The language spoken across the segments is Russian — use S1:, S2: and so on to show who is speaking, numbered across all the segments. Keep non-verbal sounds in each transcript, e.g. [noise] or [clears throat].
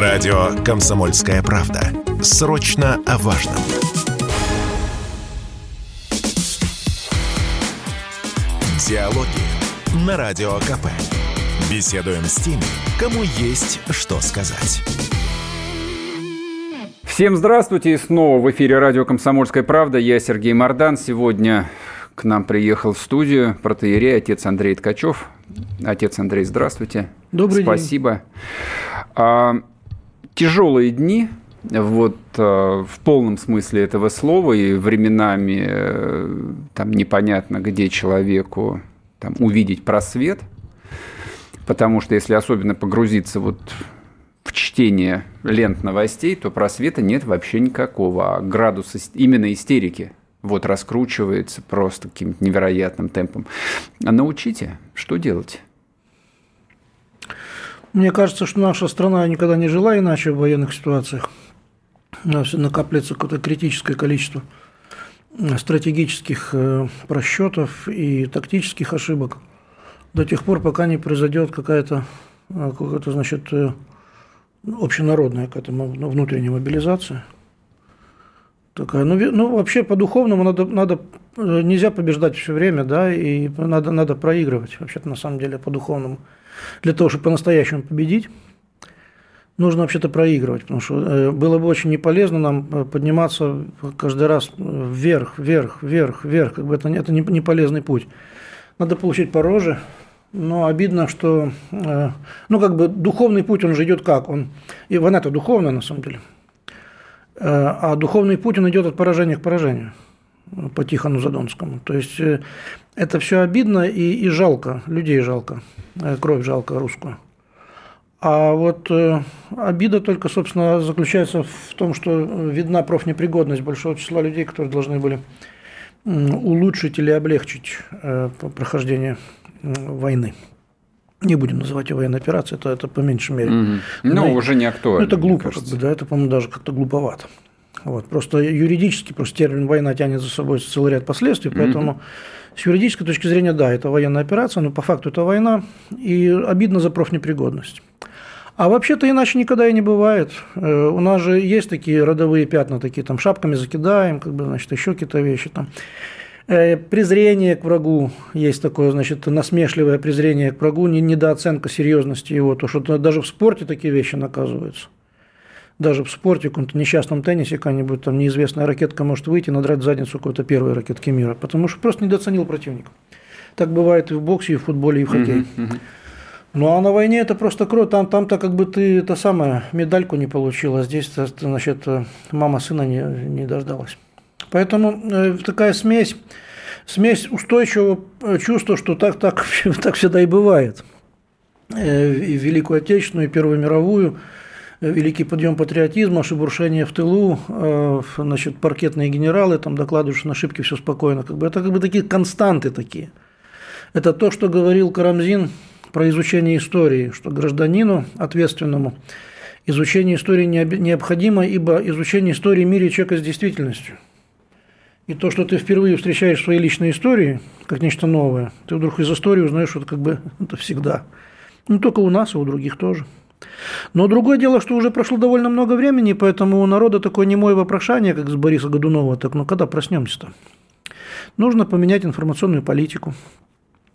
S1: Радио «Комсомольская правда». Срочно о важном. Диалоги на Радио КП. Беседуем с теми, кому есть что сказать.
S2: Всем здравствуйте. И снова в эфире радио «Комсомольская правда». Я Сергей Мордан. Сегодня к нам приехал в студию протеерей отец Андрей Ткачев. Отец Андрей, здравствуйте.
S3: Добрый
S2: Спасибо.
S3: день.
S2: Спасибо. Тяжелые дни, вот а, в полном смысле этого слова, и временами э, там непонятно, где человеку там, увидеть просвет, потому что если особенно погрузиться вот в чтение лент новостей, то просвета нет вообще никакого, а градус именно истерики вот раскручивается просто каким-то невероятным темпом. А научите, что делать?
S3: Мне кажется, что наша страна никогда не жила иначе в военных ситуациях. У нас накапливается какое-то критическое количество стратегических э, просчетов и тактических ошибок до тех пор, пока не произойдет какая-то, э, какая-то значит, э, общенародная какая-то внутренняя мобилизация – такая. Ну, ну вообще по-духовному надо, надо, э, нельзя побеждать все время, да, и надо, надо проигрывать, вообще-то на самом деле по-духовному. Для того, чтобы по-настоящему победить, нужно вообще-то проигрывать, потому что э, было бы очень неполезно нам э, подниматься каждый раз вверх, вверх, вверх, вверх, как бы это, это не, не полезный путь. Надо получить по роже, но обидно, что, ну, как бы духовный путь, он же идет как? Он, и война это духовная, на самом деле. Э, а духовный путь, он идет от поражения к поражению по Тихону Задонскому. То есть э, это все обидно и, и жалко, людей жалко, э, кровь жалко русскую. А вот обида только, собственно, заключается в том, что видна профнепригодность большого числа людей, которые должны были улучшить или облегчить прохождение войны не будем называть ее военной операцией, это, это по меньшей мере. Угу.
S2: Ну, Но уже не актуально.
S3: Ну, это глупо, как бы, да, это, по-моему, даже как-то глуповато. Вот. Просто юридически просто термин война тянет за собой целый ряд последствий, поэтому угу. с юридической точки зрения, да, это военная операция, но по факту это война, и обидно за профнепригодность. А вообще-то иначе никогда и не бывает. Э, у нас же есть такие родовые пятна, такие там шапками закидаем, как бы, значит, еще какие-то вещи там. Э, презрение к врагу есть такое, значит, насмешливое презрение к врагу, недооценка серьезности его, то что даже в спорте такие вещи наказываются. Даже в спорте, в каком-то несчастном теннисе какая-нибудь там неизвестная ракетка может выйти и надрать задницу какой-то первой ракетки мира, потому что просто недооценил противника. Так бывает и в боксе, и в футболе, и в хоккее. Ну а на войне это просто кровь. Там, там-то как бы ты это самое медальку не получила, здесь, значит, мама сына не, не дождалась. Поэтому э, такая смесь, смесь устойчивого э, чувства, что так, так, [laughs] так всегда и бывает. Э, и Великую Отечественную, и Первую мировую, великий подъем патриотизма, шебуршение в тылу, значит, паркетные генералы там докладывают, что на ошибки все спокойно. Как бы, это как бы такие константы такие. Это то, что говорил Карамзин про изучение истории, что гражданину ответственному изучение истории необходимо, ибо изучение истории в мире человека с действительностью – и то, что ты впервые встречаешь свои личные истории, как нечто новое, ты вдруг из истории узнаешь, что это как бы [laughs] это всегда. Не только у нас, а у других тоже. Но другое дело, что уже прошло довольно много времени, поэтому у народа такое немое вопрошание, как с Бориса Годунова, так ну когда проснемся-то? Нужно поменять информационную политику,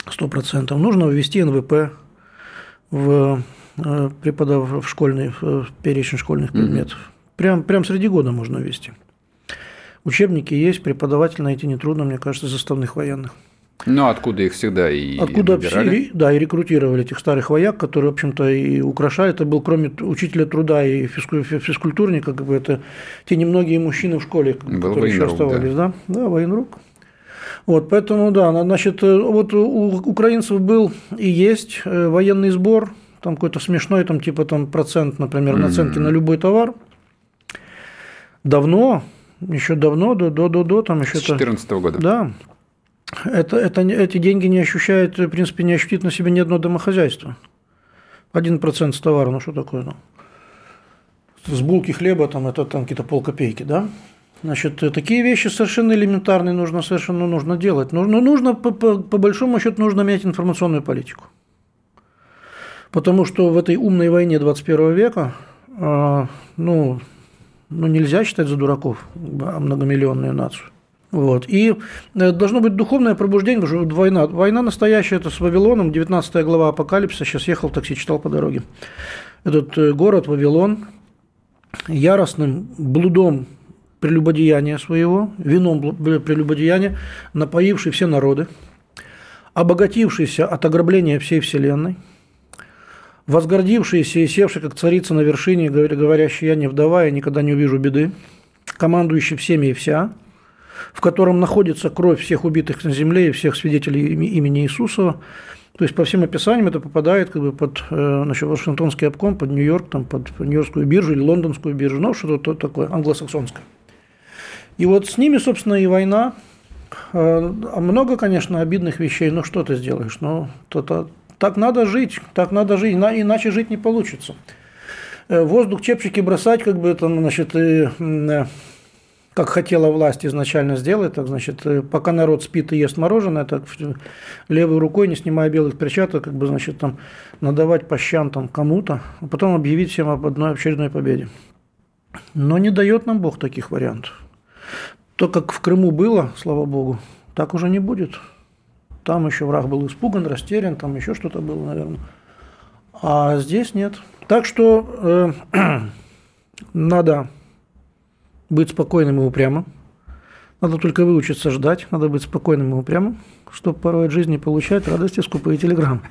S3: сто процентов. Нужно ввести НВП в э, преподав в школьный в перечень школьных предметов. Прям, прям среди года можно ввести. Учебники есть, преподаватель найти нетрудно, мне кажется, заставных военных.
S2: Ну, откуда их всегда и
S3: Откуда все, да, и рекрутировали этих старых вояк, которые, в общем-то, и украшают. Это был, кроме учителя труда и физкультурника, как бы это те немногие мужчины в школе, был которые еще оставались, да? Да, да военрук. Вот, поэтому, да, значит, вот у украинцев был и есть э, военный сбор, там какой-то смешной, там типа там процент, например, наценки mm-hmm. на любой товар. Давно, еще давно, до, до, до, до там еще...
S2: С 2014 года.
S3: Да. Это, это, эти деньги не ощущает, в принципе, не ощутит на себе ни одно домохозяйство. Один процент с товара, ну что такое? Ну? С булки хлеба там это там какие-то полкопейки, да? Значит, такие вещи совершенно элементарные нужно совершенно нужно делать. Нужно, нужно по, по, по большому счету нужно менять информационную политику. Потому что в этой умной войне 21 века ну, ну, нельзя считать за дураков многомиллионную нацию. Вот. И должно быть духовное пробуждение, потому что война, война настоящая, это с Вавилоном, 19 глава Апокалипсиса, сейчас ехал такси, читал по дороге. Этот город Вавилон яростным блудом прелюбодеяния своего, вином прелюбодеяния, напоивший все народы, обогатившийся от ограбления всей вселенной, возгордившийся и севший, как царица на вершине, говорящий, я не вдова, я никогда не увижу беды, командующий всеми и вся, в котором находится кровь всех убитых на земле и всех свидетелей имени Иисуса, то есть по всем описаниям это попадает как бы под э, значит, Вашингтонский обком, под Нью-Йорк, там, под Нью-Йоркскую биржу или Лондонскую биржу, ну что-то такое англосаксонское. И вот с ними, собственно, и война. Э, а много, конечно, обидных вещей, но что ты сделаешь? Ну, то, то, так надо жить, так надо жить, иначе жить не получится. Э, воздух чепчики бросать, как бы это, значит, и как хотела власть изначально сделать, так значит, э, пока народ спит и ест мороженое, так левой рукой, не снимая белых перчаток, как бы, значит, там надавать по щам там кому-то, а потом объявить всем об одной очередной победе. Но не дает нам Бог таких вариантов. То, как в Крыму было, слава Богу, так уже не будет. Там еще враг был испуган, растерян, там еще что-то было, наверное. А здесь нет. Так что э, [clears throat] надо быть спокойным и упрямым. Надо только выучиться ждать, надо быть спокойным и упрямым, чтобы порой от жизни получать радости скупые телеграммы.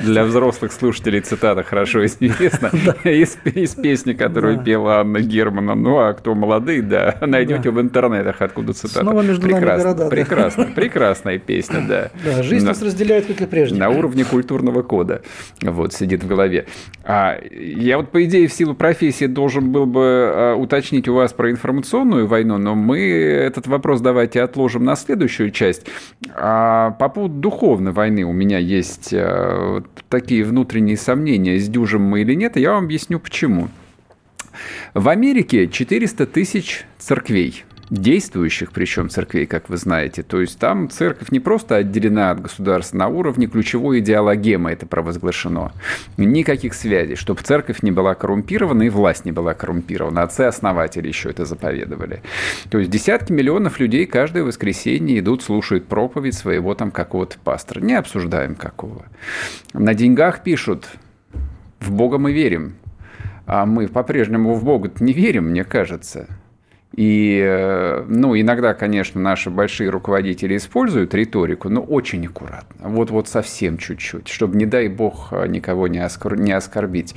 S2: Для взрослых слушателей цитата хорошо известна [laughs] из, из песни, которую да. пела Анна Германа. Ну, а кто молодые, да, найдете да. в интернетах, откуда цитата.
S3: Снова между
S2: прекрасно,
S3: нами города. Да.
S2: Прекрасно, прекрасная песня, да. [laughs]
S3: Да, жизнь нас разделяет, как и прежде.
S2: На уровне культурного кода. Вот, сидит в голове. А я вот, по идее, в силу профессии должен был бы а, уточнить у вас про информационную войну, но мы этот вопрос давайте отложим на следующую часть. А по поводу духовной войны у меня есть а, такие внутренние сомнения, сдюжим мы или нет, я вам объясню почему. В Америке 400 тысяч церквей действующих, причем церквей, как вы знаете. То есть там церковь не просто отделена от государства на уровне ключевой идеологемы это провозглашено. Никаких связей, чтобы церковь не была коррумпирована и власть не была коррумпирована. Отцы-основатели еще это заповедовали. То есть десятки миллионов людей каждое воскресенье идут, слушают проповедь своего там какого-то пастора. Не обсуждаем какого. На деньгах пишут, в Бога мы верим. А мы по-прежнему в Бога не верим, мне кажется. И, э, ну, иногда, конечно, наши большие руководители используют риторику, но очень аккуратно. Вот, вот совсем чуть-чуть, чтобы, не дай бог, э, никого не, оскор... не оскорбить.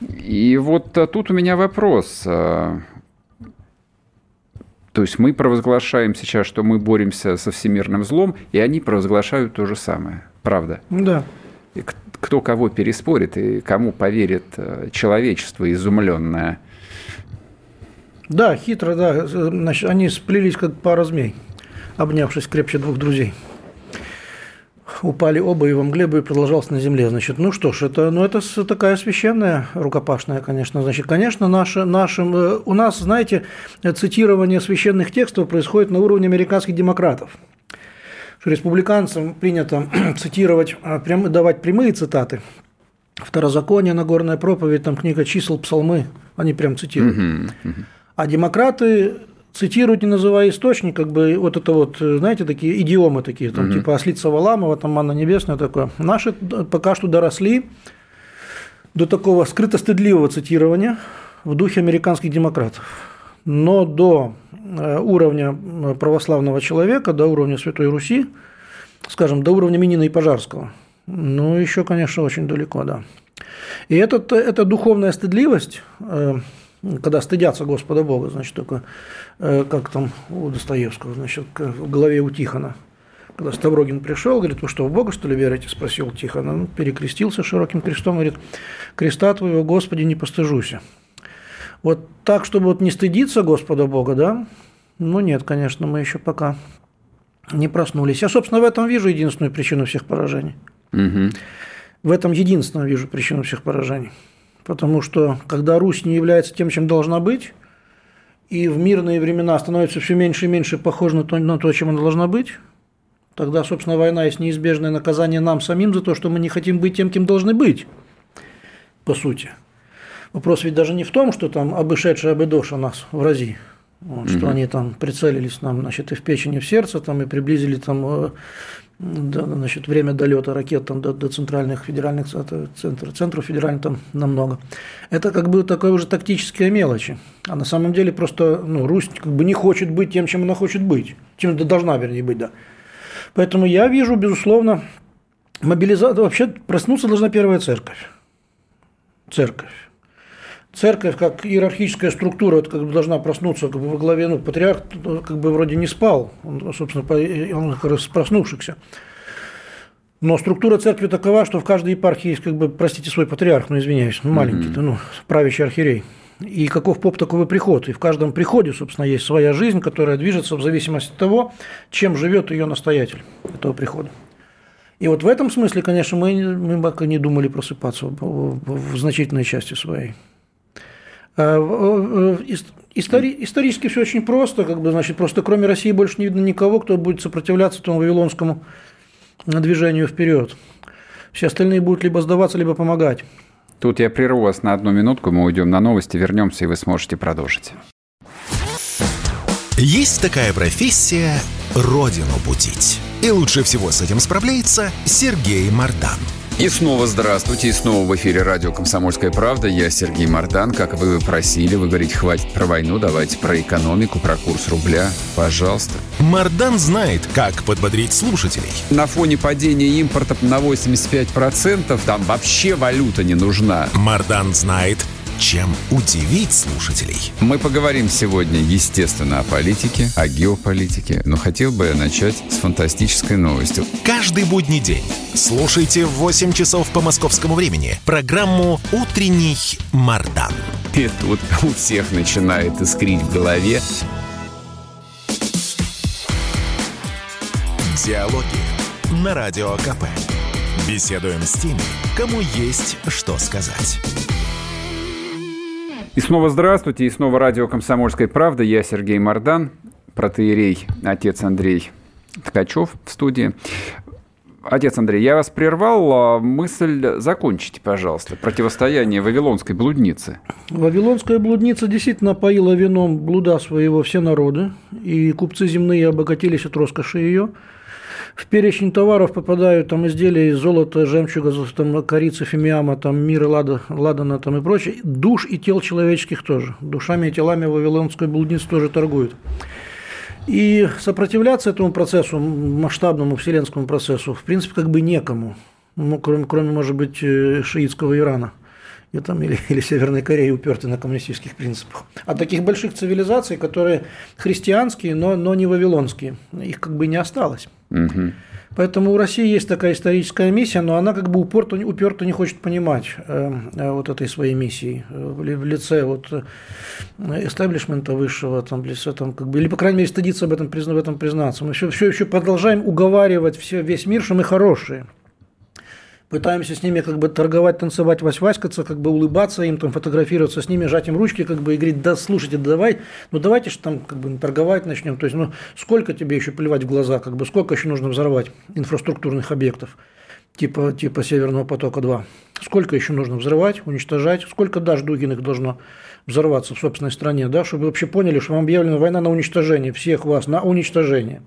S2: И вот э, тут у меня вопрос. То есть мы провозглашаем сейчас, что мы боремся со всемирным злом, и они провозглашают то же самое. Правда?
S3: Да.
S2: И кто кого переспорит и кому поверит человечество изумленное –
S3: да, хитро, да. Значит, они сплелись как пара змей, обнявшись крепче двух друзей. Упали оба и во мгле бы и продолжался на земле. Значит, ну что ж, это, ну, это такая священная, рукопашная, конечно. Значит, конечно, наше, нашим, э, у нас, знаете, цитирование священных текстов происходит на уровне американских демократов. Что республиканцам принято [clears throat] цитировать, а, прям, давать прямые цитаты. Второзаконие, Нагорная проповедь, там книга чисел, псалмы, они прям цитируют. А демократы цитируют, не называя источник, как бы вот это вот, знаете, такие идиомы такие, там, угу. типа ослица Валамова, там Анна Небесная такое. Наши пока что доросли до такого скрыто-стыдливого цитирования в духе американских демократов. Но до э, уровня православного человека, до уровня Святой Руси, скажем, до уровня Минина и Пожарского, ну, еще, конечно, очень далеко, да. И этот, эта духовная стыдливость, э, когда стыдятся Господа Бога, значит, только э, как там у Достоевского, значит, в голове у Тихона. Когда Ставрогин пришел, говорит, вы что, в Бога, что ли, верите? Спросил Тихон. Он перекрестился широким крестом, говорит, креста твоего, Господи, не постыжуся. Вот так, чтобы вот не стыдиться Господа Бога, да? Ну, нет, конечно, мы еще пока не проснулись. Я, собственно, в этом вижу единственную причину всех поражений. Угу. В этом единственную вижу причину всех поражений. Потому что когда Русь не является тем, чем должна быть, и в мирные времена становится все меньше и меньше похожа на то, на то, чем она должна быть, тогда, собственно, война есть неизбежное наказание нам самим за то, что мы не хотим быть тем, кем должны быть, по сути. Вопрос ведь даже не в том, что там обышедшая обыдоша нас врази, вот, что они там прицелились нам, значит, и в печень, и в сердце, там, и приблизили там э, да, значит, время долета ракет там, до, до центральных федеральных центров, центров федеральных там намного. Это как бы такое уже тактические мелочи. А на самом деле просто ну, Русь как бы не хочет быть тем, чем она хочет быть, чем должна, вернее, быть, да. Поэтому я вижу, безусловно, мобилизация, вообще проснуться должна первая церковь. Церковь. Церковь как иерархическая структура вот, как бы должна проснуться как бы, во главе, ну, патриарх как бы вроде не спал, он, собственно, он как раз проснувшихся. Но структура церкви такова, что в каждой епархии есть, как бы, простите, свой патриарх, ну, извиняюсь, ну, маленький, mm-hmm. ну, правящий архиерей. И каков поп, такой приход. И в каждом приходе, собственно, есть своя жизнь, которая движется в зависимости от того, чем живет ее настоятель этого прихода. И вот в этом смысле, конечно, мы, мы пока не думали просыпаться в значительной части своей. А, истори, исторически все очень просто, как бы, значит, просто кроме России больше не видно никого, кто будет сопротивляться этому вавилонскому движению вперед. Все остальные будут либо сдаваться, либо помогать.
S2: Тут я прерву вас на одну минутку, мы уйдем на новости, вернемся, и вы сможете продолжить.
S1: Есть такая профессия – родину будить. И лучше всего с этим справляется Сергей Мардан –
S2: и снова здравствуйте, и снова в эфире радио «Комсомольская правда». Я Сергей Мордан. Как вы просили, вы говорите, хватит про войну, давайте про экономику, про курс рубля. Пожалуйста.
S1: Мардан знает, как подбодрить слушателей.
S2: На фоне падения импорта на 85% там вообще валюта не нужна.
S1: Мардан знает, чем удивить слушателей.
S2: Мы поговорим сегодня, естественно, о политике, о геополитике, но хотел бы я начать с фантастической новостью.
S1: Каждый будний день слушайте в 8 часов по московскому времени программу «Утренний Мардан».
S2: И тут у всех начинает искрить в голове.
S1: Диалоги на Радио КП. Беседуем с теми, кому есть что сказать.
S2: И снова здравствуйте, и снова радио «Комсомольская правда». Я Сергей Мордан, протеерей, отец Андрей Ткачев в студии. Отец Андрей, я вас прервал. А мысль закончите, пожалуйста. Противостояние Вавилонской блудницы.
S3: Вавилонская блудница действительно поила вином блуда своего все народы, и купцы земные обогатились от роскоши ее – в перечень товаров попадают там изделия из золота, жемчуга, там, корицы, фимиама, там, мира, лада, ладана там, и прочее. Душ и тел человеческих тоже. Душами и телами вавилонской блудницы тоже торгуют. И сопротивляться этому процессу, масштабному вселенскому процессу, в принципе, как бы некому. Ну, кроме, кроме, может быть, э, шиитского Ирана – и там, или, или Северной Кореи уперты на коммунистических принципах. А таких больших цивилизаций, которые христианские, но, но не вавилонские, их как бы не осталось. Угу. Поэтому у России есть такая историческая миссия, но она как бы уперто, уперто не хочет понимать э, э вот этой своей миссии э, в лице вот эстаблишмента высшего, там, в лице, там, как бы, или, по крайней мере, стыдиться об этом, в этом признаться. Мы все, все еще продолжаем уговаривать все, весь мир, что мы хорошие пытаемся с ними как бы торговать, танцевать, вась-васькаться, как бы улыбаться им, там, фотографироваться с ними, жать им ручки, как бы, и говорить, да, слушайте, давай, ну, давайте же там, как бы, торговать начнем, то есть, ну, сколько тебе еще плевать в глаза, как бы, сколько еще нужно взорвать инфраструктурных объектов, типа, типа Северного потока-2, сколько еще нужно взрывать, уничтожать, сколько даже Дугиных должно взорваться в собственной стране, да, чтобы вы вообще поняли, что вам объявлена война на уничтожение всех вас, на уничтожение.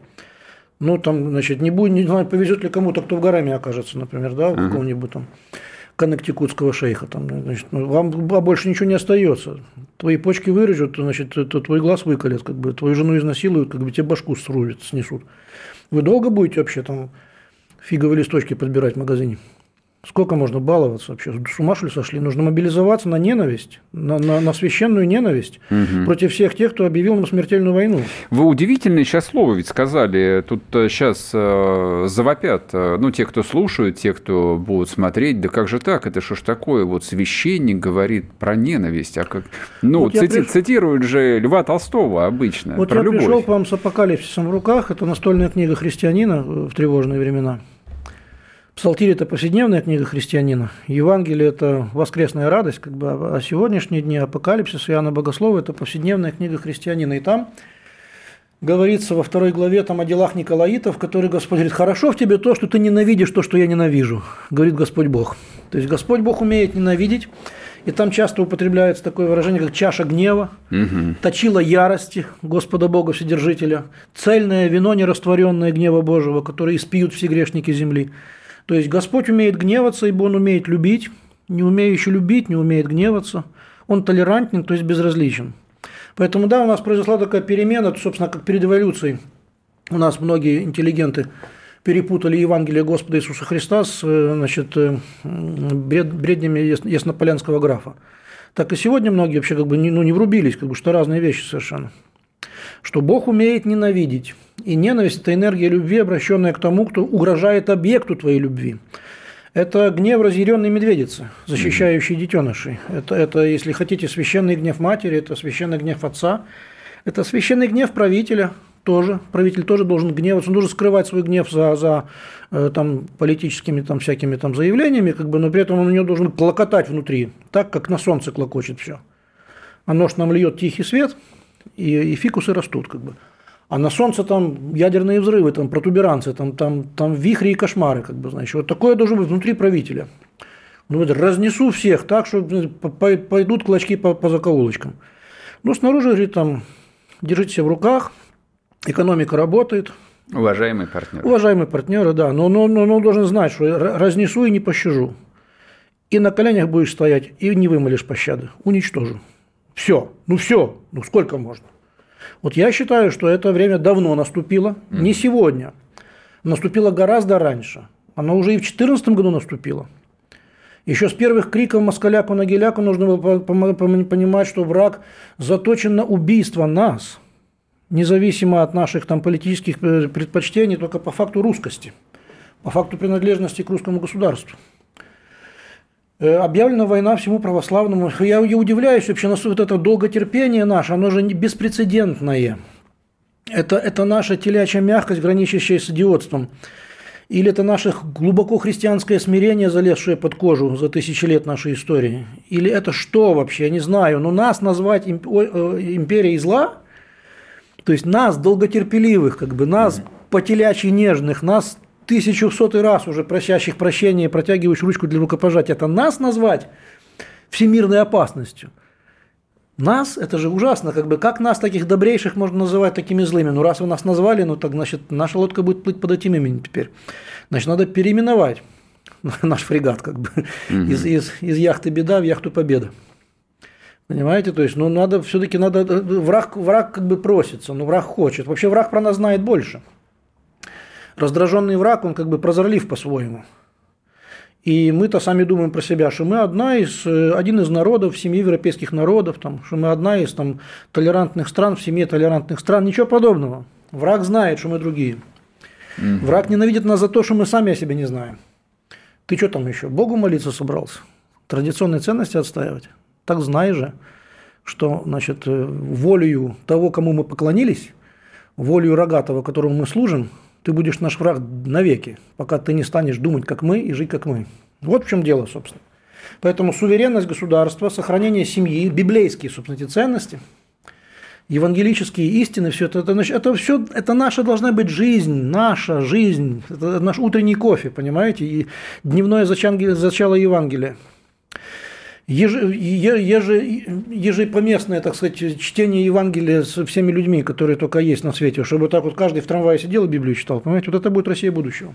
S3: Ну, там, значит, не будет, не знаю, повезет ли кому-то, кто в горами окажется, например, да, у uh-huh. какого-нибудь там коннектикутского шейха, там, значит, ну, вам больше ничего не остается. Твои почки вырежут, значит, это, твой глаз выколят, как бы, твою жену изнасилуют, как бы тебе башку срубят, снесут. Вы долго будете вообще там фиговые листочки подбирать в магазине? Сколько можно баловаться вообще? С ума что ли сошли? Нужно мобилизоваться на ненависть, на, на, на священную ненависть угу. против всех тех, кто объявил нам смертельную войну.
S2: Вы удивительное сейчас слово ведь сказали. Тут сейчас э, завопят, э, ну, те, кто слушают, те, кто будут смотреть, да как же так, это что ж такое? Вот священник говорит про ненависть, а как... Ну, вот цити... приш... цитируют же Льва Толстого обычно,
S3: Вот я
S2: любовь.
S3: пришел к вам с апокалипсисом в руках, это настольная книга христианина в тревожные времена. Псалтирь – это повседневная книга христианина, Евангелие – это воскресная радость, как бы, а сегодняшние дни Апокалипсис Иоанна Богослова – это повседневная книга христианина. И там говорится во второй главе там, о делах Николаитов, который Господь говорит, хорошо в тебе то, что ты ненавидишь то, что я ненавижу, говорит Господь Бог. То есть Господь Бог умеет ненавидеть, И там часто употребляется такое выражение, как чаша гнева, угу. точила ярости Господа Бога Вседержителя, цельное вино нерастворенное гнева Божьего, которое испьют все грешники земли. То есть Господь умеет гневаться, ибо Он умеет любить, не умеющий любить, не умеет гневаться. Он толерантен, то есть безразличен. Поэтому, да, у нас произошла такая перемена, собственно, как перед эволюцией. У нас многие интеллигенты перепутали Евангелие Господа Иисуса Христа с э, значит, э, бред, бреднями яснополянского графа. Так и сегодня многие вообще как бы не, ну, не врубились, как бы, что разные вещи совершенно. Что Бог умеет ненавидеть. И ненависть – это энергия любви, обращенная к тому, кто угрожает объекту твоей любви. Это гнев разъяренной медведицы, защищающей детенышей. Это, это, если хотите, священный гнев матери, это священный гнев отца, это священный гнев правителя тоже. Правитель тоже должен гневаться, он должен скрывать свой гнев за, за э, там, политическими там, всякими там, заявлениями, как бы, но при этом он у него должен клокотать внутри, так, как на солнце клокочет все. Оно ж нам льет тихий свет, и, и фикусы растут. Как бы. А на Солнце там ядерные взрывы, там протуберанцы, там, там, там вихри и кошмары, как бы, знаешь. Вот такое должно быть внутри правителя. Ну, вот разнесу всех так, что пойдут клочки по, по закоулочкам. Ну, снаружи, говорит, там, держите себя в руках, экономика работает.
S2: Уважаемые партнеры.
S3: Уважаемые партнеры, да. Но, но, но, но должен знать, что разнесу и не пощажу. И на коленях будешь стоять, и не вымолишь пощады. Уничтожу. Все. Ну все. Ну сколько можно? Вот я считаю, что это время давно наступило, mm. не сегодня. Наступило гораздо раньше. Оно уже и в 2014 году наступило. Еще с первых криков москаляку на геляку нужно было понимать, что враг заточен на убийство нас, независимо от наших там, политических предпочтений, только по факту русскости, по факту принадлежности к русскому государству. Э, объявлена война всему православному. Я, я удивляюсь вообще, вот это долготерпение наше, оно же беспрецедентное. Это, это наша телячья мягкость, граничащая с идиотством. Или это наше глубоко христианское смирение, залезшее под кожу за тысячи лет нашей истории? Или это что вообще? Я не знаю. Но нас назвать э, империей зла, то есть нас, долготерпеливых, как бы нас, телячьи нежных, нас тысячу сотый раз уже просящих прощения, протягиваешь ручку для рукопожатия, это нас назвать всемирной опасностью? Нас, это же ужасно, как бы, как нас, таких добрейших, можно называть такими злыми? Ну, раз вы нас назвали, ну, так, значит, наша лодка будет плыть под этим именем теперь. Значит, надо переименовать [laughs] наш фрегат, как бы, угу. из, из, из яхты «Беда» в яхту «Победа». Понимаете, то есть, ну, надо, все-таки надо, враг, враг как бы просится, но враг хочет. Вообще, враг про нас знает больше раздраженный враг, он как бы прозорлив по-своему. И мы-то сами думаем про себя, что мы одна из, э, один из народов в семье европейских народов, там, что мы одна из там, толерантных стран в семье толерантных стран. Ничего подобного. Враг знает, что мы другие. Mm-hmm. Враг ненавидит нас за то, что мы сами о себе не знаем. Ты что там еще? Богу молиться собрался? Традиционные ценности отстаивать? Так знай же, что значит, э, волею того, кому мы поклонились, волею рогатого, которому мы служим, ты будешь наш враг навеки, пока ты не станешь думать, как мы, и жить, как мы. Вот в чем дело, собственно. Поэтому суверенность государства, сохранение семьи, библейские, собственно, эти ценности, евангелические истины, все это, это, это все, это наша должна быть жизнь, наша жизнь, это наш утренний кофе, понимаете, и дневное зачало Евангелия еже, еже, ежепоместное, так сказать, чтение Евангелия с всеми людьми, которые только есть на свете, чтобы так вот каждый в трамвае сидел и Библию читал, понимаете, вот это будет Россия будущего.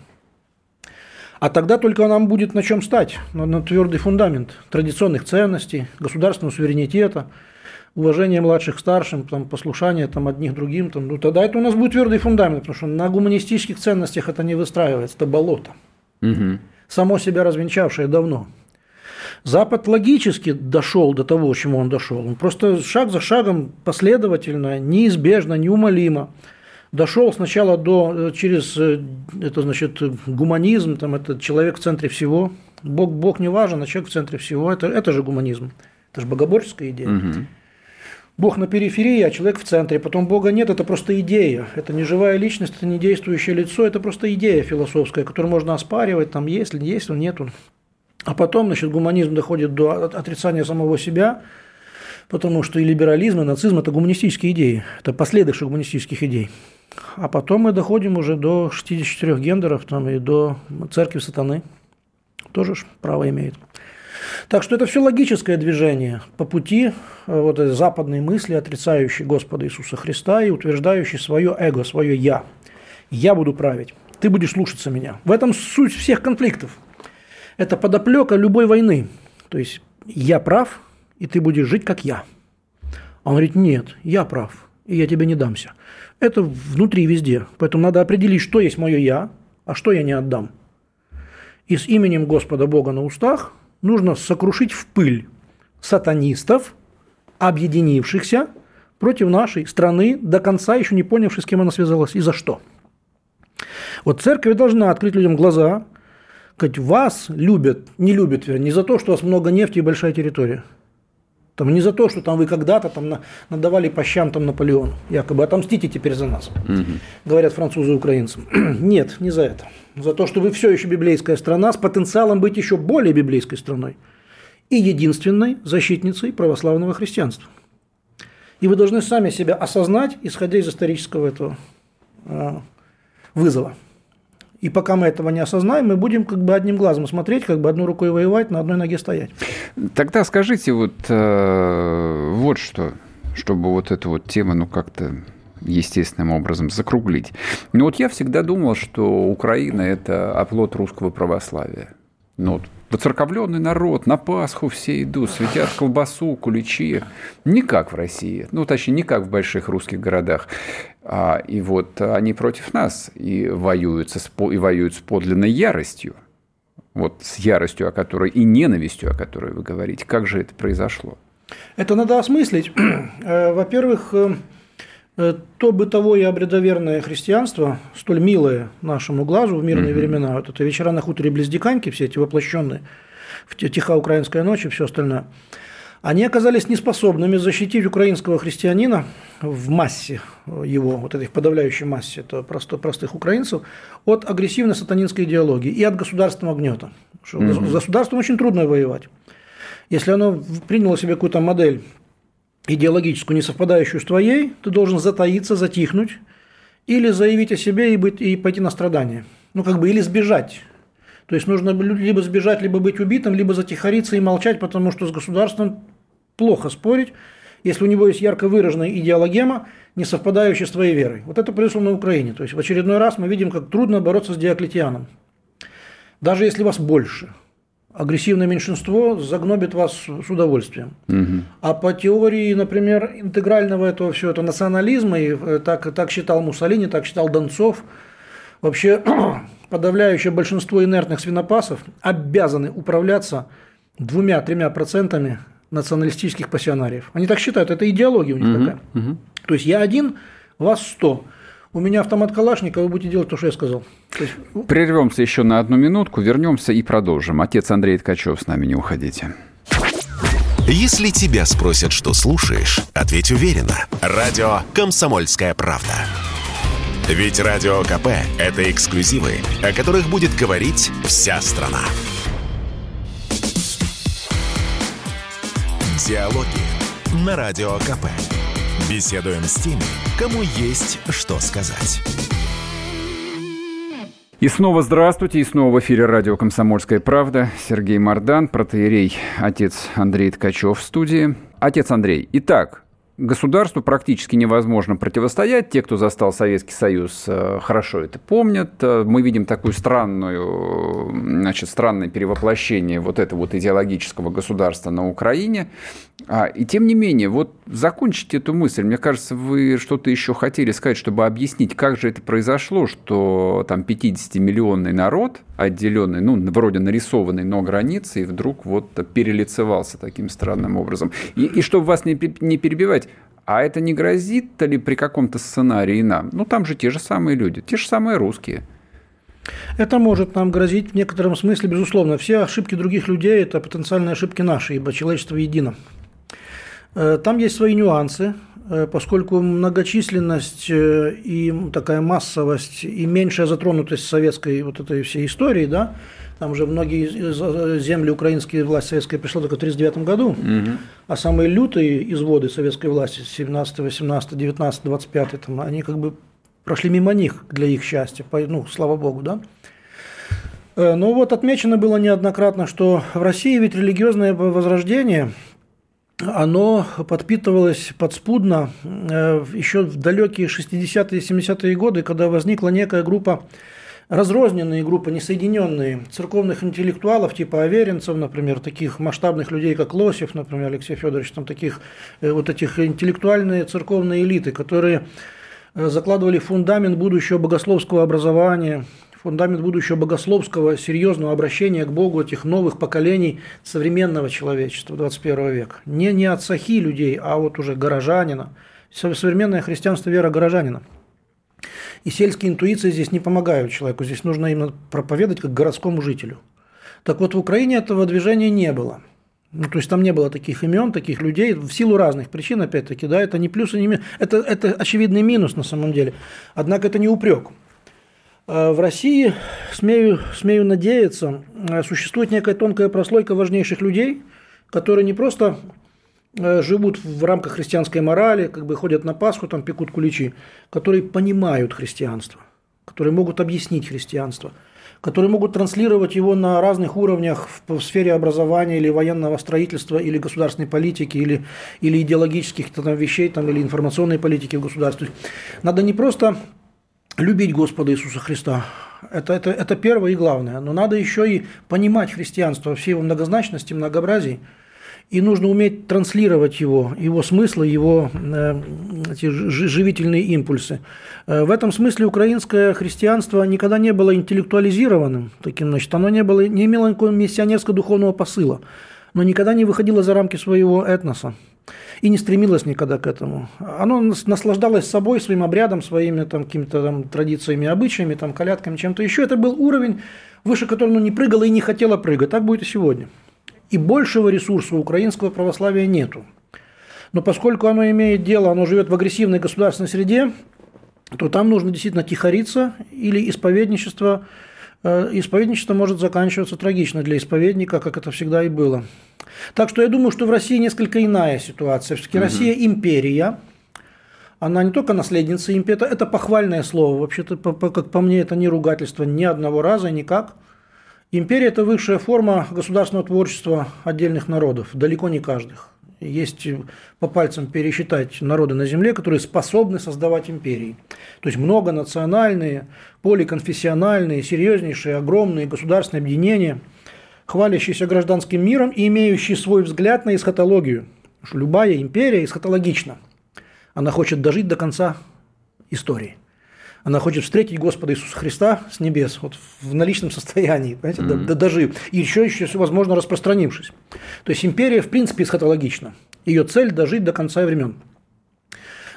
S3: А тогда только нам будет на чем стать, на, на твердый фундамент традиционных ценностей, государственного суверенитета, уважения младших к старшим, там, послушания там, одних другим. Там, ну, тогда это у нас будет твердый фундамент, потому что на гуманистических ценностях это не выстраивается, это болото. Угу. Само себя развенчавшее давно. Запад логически дошел до того, чему он дошел. Он просто шаг за шагом последовательно, неизбежно, неумолимо дошел сначала до, э, через, э, это значит, гуманизм, там, это человек в центре всего. Бог, Бог не важен, а человек в центре всего. Это, это же гуманизм. Это же богоборческая идея. Угу. Бог на периферии, а человек в центре. Потом Бога нет, это просто идея. Это не живая личность, это не действующее лицо, это просто идея философская, которую можно оспаривать, там есть ли, есть он, нет он. А потом, значит, гуманизм доходит до отрицания самого себя, потому что и либерализм, и нацизм – это гуманистические идеи, это последующие гуманистических идей. А потом мы доходим уже до 64 гендеров там, и до церкви сатаны. Тоже ж право имеет. Так что это все логическое движение по пути э, вот западной мысли, отрицающей Господа Иисуса Христа и утверждающей свое эго, свое «я». Я буду править, ты будешь слушаться меня. В этом суть всех конфликтов. Это подоплека любой войны. То есть я прав, и ты будешь жить, как я. А он говорит, нет, я прав, и я тебе не дамся. Это внутри везде. Поэтому надо определить, что есть мое «я», а что я не отдам. И с именем Господа Бога на устах нужно сокрушить в пыль сатанистов, объединившихся против нашей страны, до конца еще не понявших, с кем она связалась и за что. Вот церковь должна открыть людям глаза, сказать, вас любят, не любят, не за то, что у вас много нефти и большая территория. Там не за то, что там вы когда-то там надавали по щам там Наполеону, якобы отомстите теперь за нас, угу. говорят французы украинцам. [clears throat] Нет, не за это. За то, что вы все еще библейская страна с потенциалом быть еще более библейской страной и единственной защитницей православного христианства. И вы должны сами себя осознать, исходя из исторического этого а, вызова. И пока мы этого не осознаем, мы будем как бы одним глазом смотреть, как бы одной рукой воевать, на одной ноге стоять.
S2: Тогда скажите вот, э, вот что, чтобы вот эту вот тему, ну, как-то естественным образом закруглить. Ну, вот я всегда думал, что Украина – это оплот русского православия. Ну, вот Воцерковленный народ, на Пасху все идут, светят колбасу, куличи. Не как в России, ну, точнее, не как в больших русских городах. А, и вот они против нас и воюют, с, и воюют с подлинной яростью. Вот с яростью, о которой и ненавистью, о которой вы говорите. Как же это произошло?
S3: Это надо осмыслить. [clears throat] Э, во-первых, э, э, то бытовое и обредоверное христианство, столь милое нашему глазу в мирные mm-hmm. времена, вот это вечера на хуторе близ Диканьки, все эти воплощенные, в тиха украинская ночь и все остальное – они оказались неспособными защитить украинского христианина в массе его, вот этой подавляющей массе это просто, простых украинцев, от агрессивной сатанинской идеологии и от государственного гнета. Угу. С государством очень трудно воевать. Если оно приняло себе какую-то модель идеологическую, не совпадающую с твоей, ты должен затаиться, затихнуть, или заявить о себе и, быть, и пойти на страдания. Ну, как бы, или сбежать. То есть нужно либо сбежать, либо быть убитым, либо затихариться и молчать, потому что с государством плохо спорить, если у него есть ярко выраженная идеологема, не совпадающая с твоей верой. Вот это произошло на Украине. То есть в очередной раз мы видим, как трудно бороться с Диоклетианом. Даже если вас больше, агрессивное меньшинство загнобит вас с удовольствием. Угу. А по теории, например, интегрального этого всего, это национализма, и так, так считал Муссолини, так считал Донцов, вообще [clears throat] подавляющее большинство инертных свинопасов обязаны управляться двумя-тремя процентами националистических пассионариев. Они так считают, это идеология у них угу, такая. Угу. То есть я один, вас сто. У меня автомат Калашникова, вы будете делать то, что я сказал.
S2: есть... Ну, Прервемся еще на одну минутку, вернемся и продолжим. Отец Андрей Ткачев с нами, не уходите.
S1: Если тебя спросят, что слушаешь, ответь уверенно. Радио «Комсомольская правда». Ведь Радио КП – это эксклюзивы, о которых будет говорить вся страна. Диалоги на Радио КП. Беседуем с теми, кому есть что сказать.
S2: И снова здравствуйте, и снова в эфире радио «Комсомольская правда». Сергей Мордан, протеерей, отец Андрей Ткачев в студии. Отец Андрей, итак, Государству практически невозможно противостоять. Те, кто застал Советский Союз, э, хорошо это помнят. Э, мы видим такую странную, значит, странное перевоплощение вот этого вот идеологического государства на Украине. А, и тем не менее, вот закончить эту мысль. Мне кажется, вы что-то еще хотели сказать, чтобы объяснить, как же это произошло, что там 50-миллионный народ, отделенный, ну, вроде нарисованный, но границы, и вдруг вот перелицевался таким странным образом. И, и чтобы вас не, не перебивать, а это не грозит ли при каком-то сценарии нам? Ну, там же те же самые люди, те же самые русские.
S3: Это может нам грозить в некотором смысле, безусловно. Все ошибки других людей – это потенциальные ошибки наши, ибо человечество едино. Э, там есть свои нюансы, поскольку многочисленность э, и такая массовость и меньшая затронутость советской вот этой всей истории, да, там уже многие земли украинские власть советская пришла только в 1939 году, угу. а самые лютые изводы советской власти 17, 18, 19, 25, там, они как бы прошли мимо них для их счастья, ну, слава богу, да. Э, ну вот отмечено было неоднократно, что в России ведь религиозное возрождение, оно подпитывалось подспудно э, еще в далекие 60-е 70-е годы, когда возникла некая группа разрозненные группы, несоединенные церковных интеллектуалов, типа Аверинцев, например, таких масштабных людей, как Лосев, например, Алексей Федорович, там таких э, вот этих интеллектуальные церковные элиты, которые закладывали фундамент будущего богословского образования, фундамент будущего богословского серьезного обращения к Богу этих новых поколений современного человечества 21 века. Не, не от сахи людей, а вот уже горожанина. Современное христианство – вера горожанина. И сельские интуиции здесь не помогают человеку, здесь нужно именно проповедовать как городскому жителю. Так вот, в Украине этого движения не было. Ну, то есть там не было таких имен, таких людей, в силу разных причин, опять-таки, да, это не плюс не минус, это, это очевидный минус на самом деле. Однако это не упрек. А в России, смею, смею надеяться, э, существует некая тонкая прослойка важнейших людей, которые не просто э, живут в рамках христианской морали, как бы ходят на Пасху, там пекут куличи, которые понимают христианство, которые могут объяснить христианство, которые могут транслировать его на разных уровнях в, сфере образования или военного строительства, или государственной политики, или, или идеологических там, вещей, там, или информационной политики в государстве. Надо не просто любить Господа Иисуса Христа. Это, это, это первое и главное. Но надо еще и понимать христианство во всей его многозначности, многообразии. И нужно уметь транслировать его, его смыслы, его э, эти живительные импульсы. Э, в этом смысле украинское христианство никогда не было интеллектуализированным, таким, значит, оно не, было, не имело никакого миссионерско-духовного посыла, но никогда не выходило за рамки своего этноса и не стремилась никогда к этому. Оно наслаждалось собой, своим обрядом, своими там, какими-то там, традициями, обычаями, там, колядками, чем-то еще. Это был уровень, выше которого оно не прыгало и не хотело прыгать. Так будет и сегодня. И большего ресурса украинского православия нету. Но поскольку оно имеет дело, оно живет в агрессивной государственной среде, то там нужно действительно тихориться или исповедничество. Э, исповедничество может заканчиваться трагично для исповедника, как это всегда и было. Так что я думаю, что в России несколько иная ситуация. Все-таки угу. Россия империя, она не только наследница империи, это, это похвальное слово. Вообще-то, по, по, как по мне, это не ругательство ни одного раза, никак. Империя – это высшая форма государственного творчества отдельных народов, далеко не каждых. Есть по пальцам пересчитать народы на Земле, которые способны создавать империи. То есть многонациональные, поликонфессиональные, серьезнейшие, огромные государственные объединения – хвалящийся гражданским миром и имеющий свой взгляд на эсхатологию. Потому что любая империя эсхатологична. Она хочет дожить до конца истории. Она хочет встретить Господа Иисуса Христа с небес, вот в наличном состоянии, понимаете, mm-hmm. дожив, и еще, еще, возможно, распространившись. То есть империя, в принципе, эсхатологична. Ее цель – дожить до конца времен.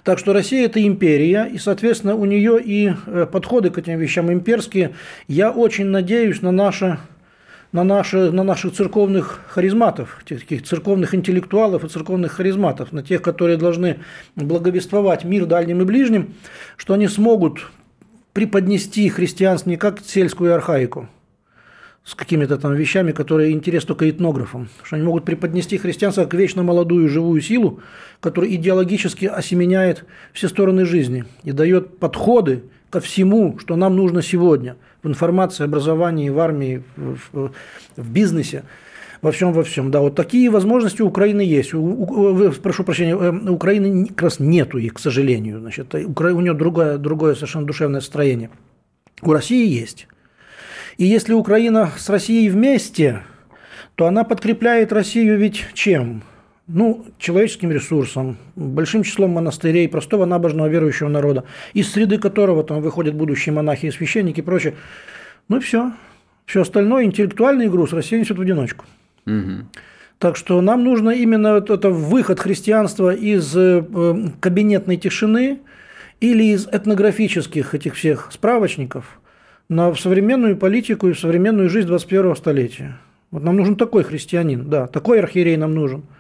S3: Так что Россия – это империя, и, соответственно, у нее и э, подходы к этим вещам имперские. Я очень надеюсь на наше на, наши, на наших церковных харизматов, таких церковных интеллектуалов и церковных харизматов, на тех, которые должны благовествовать мир дальним и ближним, что они смогут преподнести христианство не как сельскую архаику, с какими-то там вещами, которые интересны только этнографам, что они могут преподнести христианство как вечно молодую живую силу, которая идеологически осеменяет все стороны жизни и дает подходы ко всему, что нам нужно сегодня – в информации, образовании, в армии, в, в бизнесе, во всем, во всем. Да, вот такие возможности у Украины есть. У, у, прошу прощения, э, у Украины как раз нету их, к сожалению. Значит, у, у нее другое, другое совершенно душевное строение. У России есть. И если Украина с Россией вместе, то она подкрепляет Россию ведь чем? Ну, человеческим ресурсом, большим числом монастырей, простого набожного верующего народа, из среды которого там выходят будущие монахи и священники и прочее. Ну и все. Все остальное, интеллектуальный груз Россия несет в одиночку. Угу. Так что нам нужно именно вот это выход христианства из э, кабинетной тишины или из этнографических этих всех справочников на современную политику и в современную жизнь 21 столетия. Вот нам нужен такой христианин, да, такой архиерей нам нужен –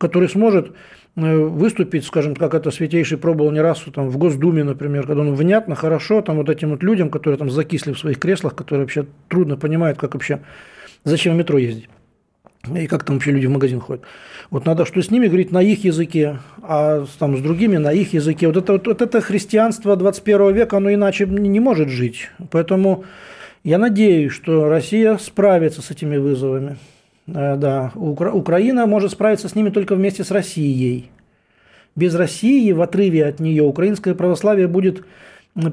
S3: который сможет э, выступить, скажем, как это Святейший пробовал не раз там, в Госдуме, например, когда он внятно, хорошо, там вот этим вот людям, которые там закисли в своих креслах, которые вообще трудно понимают, как вообще, зачем в метро ездить. И как там вообще люди в магазин ходят. Вот надо что с ними говорить на их языке, а там с другими на их языке. Вот это, вот, вот это христианство 21 века, оно иначе не может жить. Поэтому Я надеюсь, что Россия справится с этими вызовами. Э, да, Укра- Украина может справиться с ними только вместе с Россией. Без России, в отрыве от нее, украинское православие будет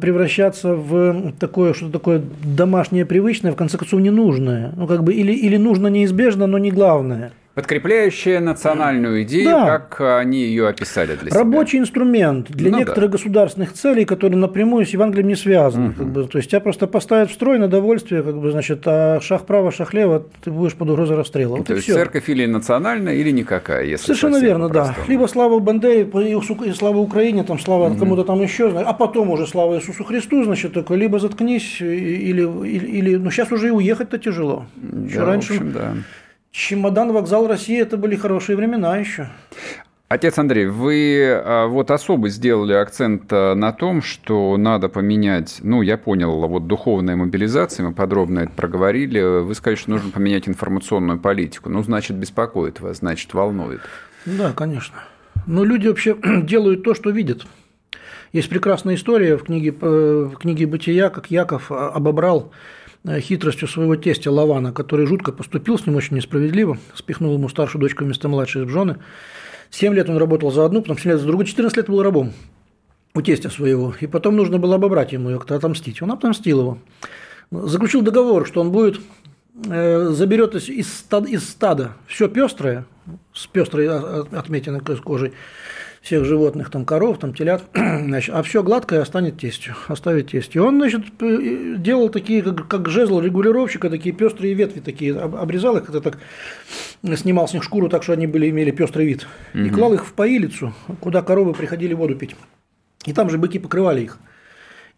S3: превращаться в такое, что такое домашнее, привычное, в конце концов, ненужное. Ну, как бы, или, или нужно неизбежно, но не главное –
S2: Подкрепляющая национальную идею, да. как они ее описали для
S3: себя. Рабочий инструмент для ну, некоторых да. государственных целей, которые напрямую с Евангелием не связаны. Угу. Как бы, то есть тебя просто поставят в строй на довольствие, как бы, значит, а шаг вправо, шаг лево, ты будешь под угрозой расстрела. Вот
S2: то есть все. церковь или национальная, или никакая, если
S3: Совершенно верно, да. Либо слава Бандере, и слава Украине, там, слава угу. кому-то там еще, а потом уже слава Иисусу Христу, значит, такой, либо заткнись, или, или, или ну сейчас уже и уехать-то тяжело.
S2: Еще да, раньше. В общем, да.
S3: Чемодан, вокзал России – это были хорошие времена еще.
S2: Отец Андрей, вы а, вот особо сделали акцент а, на том, что надо поменять, ну, я понял, вот духовная мобилизация, мы подробно это проговорили, вы сказали, что нужно поменять информационную политику. Ну, значит, беспокоит вас, значит, волнует.
S3: Да, конечно. Но люди вообще [clears throat] делают то, что видят. Есть прекрасная история в книге, э, в книге «Бытия», как Яков а, обобрал хитростью своего тестя Лавана, который жутко поступил с ним очень несправедливо, спихнул ему старшую дочку вместо младшей из жены. Семь лет он работал за одну, потом 7 лет за другую, 14 лет был рабом у тестя своего, и потом нужно было обобрать ему ее, как-то отомстить. Он отомстил его. Заключил договор, что он будет э, заберет из стада, из стада все пестрое, с пестрой отметиной кожей, всех животных, там коров, там телят, [clears throat] значит, а все гладкое останет тестью, оставит тестью. Он, значит, делал такие, как, как жезл регулировщика, такие пестрые ветви такие, обрезал их, это так, снимал с них шкуру так, что они были, имели пестрый вид, угу. и клал их в поилицу, куда коровы приходили воду пить. И там же быки покрывали их.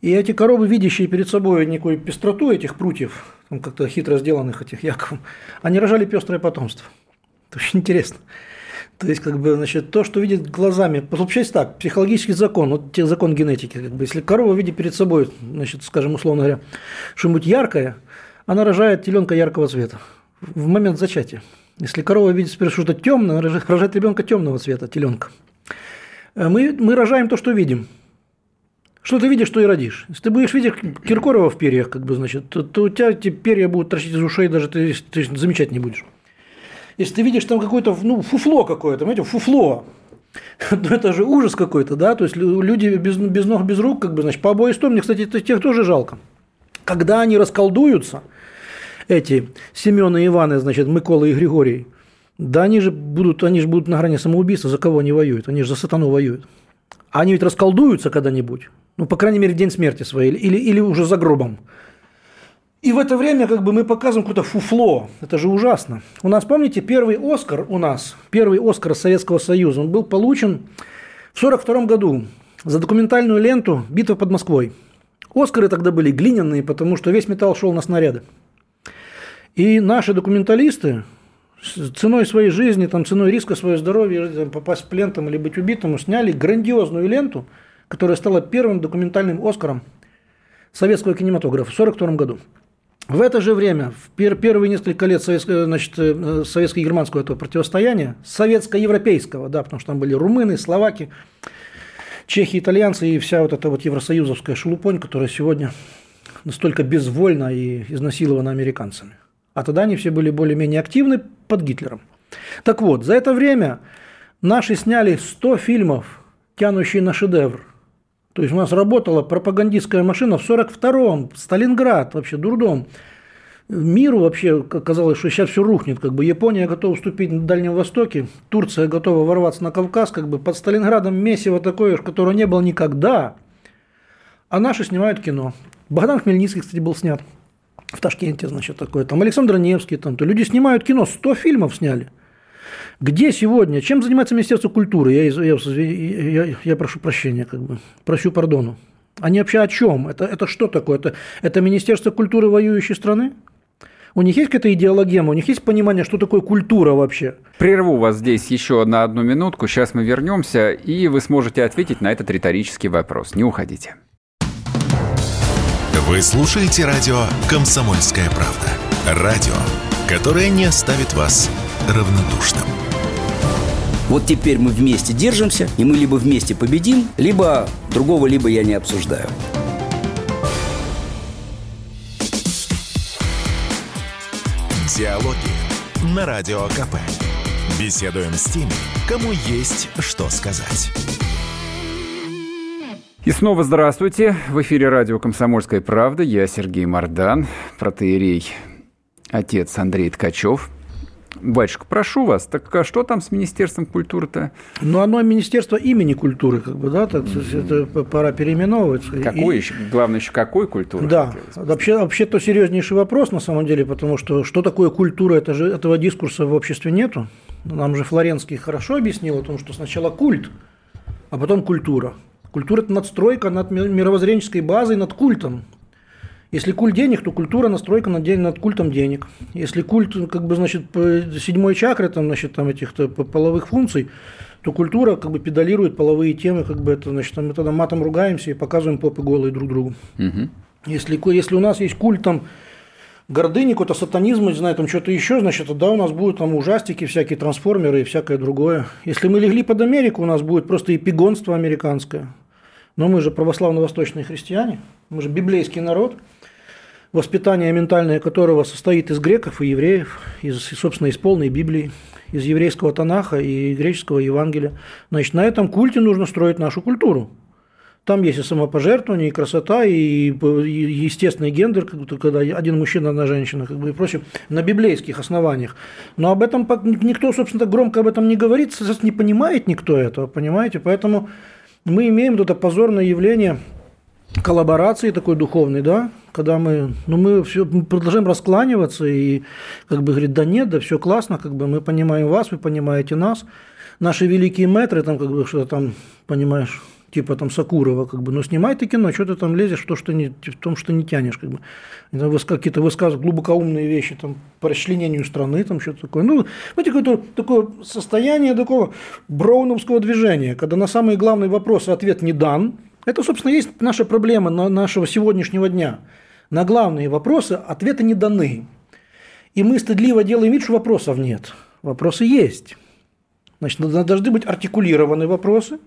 S3: И эти коровы, видящие перед собой некую пестроту этих прутьев, там как-то хитро сделанных этих Яковом, они рожали пестрое потомство. Это очень интересно. То есть, как бы, значит, то, что видит глазами, получается так, психологический закон, вот закон генетики, как бы, если корова видит перед собой, значит, скажем, условно говоря, что-нибудь яркое, она рожает теленка яркого цвета в момент зачатия. Если корова видит что-то темное, она рожает ребенка темного цвета, теленка. Э, мы, мы рожаем то, что видим. Что ты видишь, что и родишь. Если ты будешь видеть Киркорова в перьях, как бы, значит, то, то у тебя эти перья будут торчать из ушей, даже ты, ты замечать не будешь. Если ты видишь там какое-то ну, фуфло какое-то, понимаете, фуфло, [laughs] ну, это же ужас какой-то, да, то есть люди без, без ног, без рук, как бы, значит, по обои сторонам, мне, кстати, тех тоже жалко. Когда они расколдуются, эти Семен и Иваны, значит, Микола и Григорий, да они же будут, они же будут на грани самоубийства, за кого они воюют, они же за сатану воюют. Они ведь расколдуются когда-нибудь, ну, по крайней мере, день смерти своей, или, или уже за гробом. И в это время как бы мы показываем какое-то фуфло. Это же ужасно. У нас, помните, первый Оскар у нас, первый Оскар Советского Союза, он был получен в 1942 году за документальную ленту «Битва под Москвой». Оскары тогда были глиняные, потому что весь металл шел на снаряды. И наши документалисты ценой своей жизни, там, ценой риска своего здоровья, попасть в плен там, или быть убитым, сняли грандиозную ленту, которая стала первым документальным Оскаром советского кинематографа в 1942 году. В это же время, в первые несколько лет э, советско-германского этого противостояния, советско-европейского, да, потому что там были румыны, словаки, чехи, итальянцы и вся вот эта вот евросоюзовская шелупонь, которая сегодня настолько безвольна и изнасилована американцами. А тогда они все были более-менее активны под Гитлером. Так вот, за это время наши сняли 100 фильмов, тянущие на шедевр. То есть у нас работала пропагандистская машина в 42-м, Сталинград, вообще дурдом. Миру вообще казалось, что сейчас все рухнет. Как бы Япония готова вступить на Дальнем Востоке, Турция готова ворваться на Кавказ, как бы под Сталинградом месиво такое, которого не было никогда. А наши снимают кино. Богдан Хмельницкий, кстати, был снят в Ташкенте, значит, такое. Там Александр Невский, там, то люди снимают кино, 100 фильмов сняли. Где сегодня, чем занимается Министерство культуры? Я, я, я, я прошу прощения, как бы, прощу пардону. Они вообще о чем? Это, это что такое? Это, это Министерство культуры воюющей страны? У них есть какая-то идеологема, у них есть понимание, что такое культура вообще?
S2: Прерву вас здесь еще на одну минутку. Сейчас мы вернемся, и вы сможете ответить на этот риторический вопрос. Не уходите.
S1: Вы слушаете радио «Комсомольская правда». Радио, которое не оставит вас равнодушным.
S4: Вот теперь мы вместе держимся, и мы либо вместе победим, либо другого, либо я не обсуждаю.
S1: Диалоги на Радио КП. Беседуем с теми, кому есть что сказать.
S2: И снова здравствуйте. В эфире радио «Комсомольская правда». Я Сергей Мордан, протеерей, отец Андрей Ткачев – Батюшка, прошу вас, так а что там с Министерством культуры-то?
S3: Ну, оно Министерство имени культуры, как бы, да, так, mm-hmm. это пора переименовываться.
S2: Какой и... еще, главное еще, какой культуры?
S3: Да, вообще, вообще то серьезнейший вопрос, на самом деле, потому что что такое культура, это же, этого дискурса в обществе нету. Нам же Флоренский хорошо объяснил о том, что сначала культ, а потом культура. Культура – это надстройка над мировоззренческой базой, над культом. Если культ денег, то культура настройка над, над культом денег. Если культ, как бы, значит, седьмой чакры, там, значит, там этих -то половых функций, то культура как бы педалирует половые темы, как бы это, значит, мы тогда матом ругаемся и показываем попы голые друг другу. Угу. Если, если у нас есть культ там гордыни, какой-то сатанизм, не знаю, там что-то еще, значит, тогда у нас будут там ужастики, всякие трансформеры и всякое другое. Если мы легли под Америку, у нас будет просто эпигонство американское. Но мы же православно-восточные христиане, мы же библейский народ – воспитание ментальное которого состоит из греков и евреев, из, собственно, из полной Библии, из еврейского Танаха и греческого Евангелия. Значит, на этом культе нужно строить нашу культуру. Там есть и самопожертвование, и красота, и естественный гендер, когда один мужчина, одна женщина, как бы и прочее, на библейских основаниях. Но об этом никто, собственно, громко об этом не говорит, не понимает никто этого, понимаете? Поэтому мы имеем это позорное явление коллаборации такой духовной, да, когда мы, ну, мы все мы продолжаем раскланиваться и как бы говорит, да нет, да все классно, как бы мы понимаем вас, вы понимаете нас, наши великие метры, там как бы что-то там, понимаешь, типа там Сакурова, как бы, ну снимай ты кино, что ты там лезешь в, то, что не, в том, что не тянешь, как бы. Какие-то высказывают глубокоумные вещи там, по расчленению страны, там что-то такое. Ну, знаете, какое-то такое состояние такого броуновского движения, когда на самые главные вопросы ответ не дан, это, собственно, есть наша проблема нашего сегодняшнего дня. На главные вопросы ответы не даны. И мы стыдливо делаем вид, что вопросов нет. Вопросы есть. Значит, должны быть артикулированы вопросы,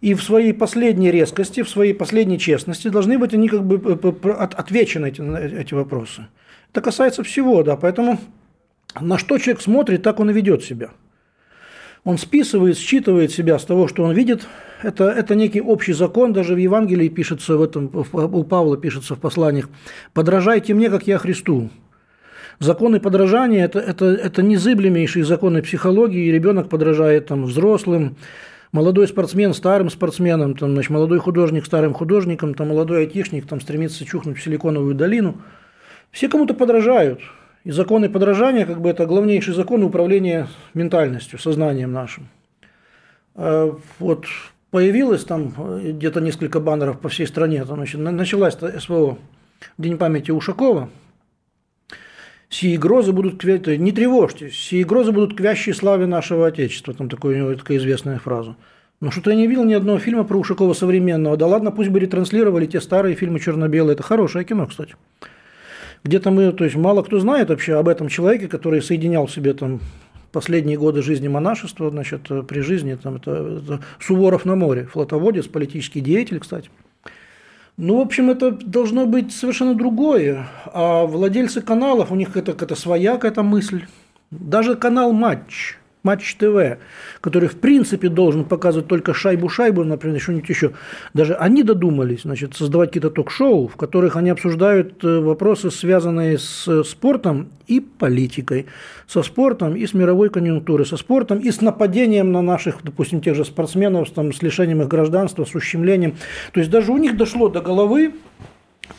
S3: и в своей последней резкости, в своей последней честности должны быть они как бы отвечены эти, эти вопросы. Это касается всего, да, поэтому на что человек смотрит, так он и ведет себя. Он списывает, считывает себя с того, что он видит, это, это некий общий закон, даже в Евангелии пишется, в этом, у Павла пишется в посланиях, «Подражайте мне, как я Христу». Законы подражания это, – это, это незыблемейшие законы психологии, и ребенок подражает там, взрослым, молодой спортсмен старым спортсменам, там, значит, молодой художник старым художникам, там, молодой айтишник там, стремится чухнуть в силиконовую долину. Все кому-то подражают. И законы подражания, как бы это главнейший закон управления ментальностью, сознанием нашим. А вот появилось там э, где-то несколько баннеров по всей стране. Там, значит, началась СВО День памяти Ушакова. Сии грозы будут к не тревожьтесь, сии грозы будут к вящей славе нашего Отечества. Там такой, у него такая известная фраза. Но что-то я не видел ни одного фильма про Ушакова современного. Да ладно, пусть бы ретранслировали те старые фильмы черно-белые. Это хорошее кино, кстати. Где-то мы, то есть мало кто знает вообще об этом человеке, который соединял в себе там последние годы жизни монашества, значит, э, при жизни, там, это, это Суворов на море, флотоводец, политический деятель, кстати. Ну, в общем, это должно быть совершенно другое. А владельцы каналов, у них это какая-то своя какая-то мысль. Даже канал «Матч», Матч ТВ, который в принципе должен показывать только шайбу-шайбу, например, что-нибудь еще. Даже они додумались значит, создавать какие-то ток-шоу, в которых они обсуждают э, вопросы, связанные с спортом и политикой, со спортом и с мировой конъюнктурой, со спортом и с нападением на наших, допустим, тех же спортсменов, там, с лишением их гражданства, с ущемлением. То есть даже у них дошло до головы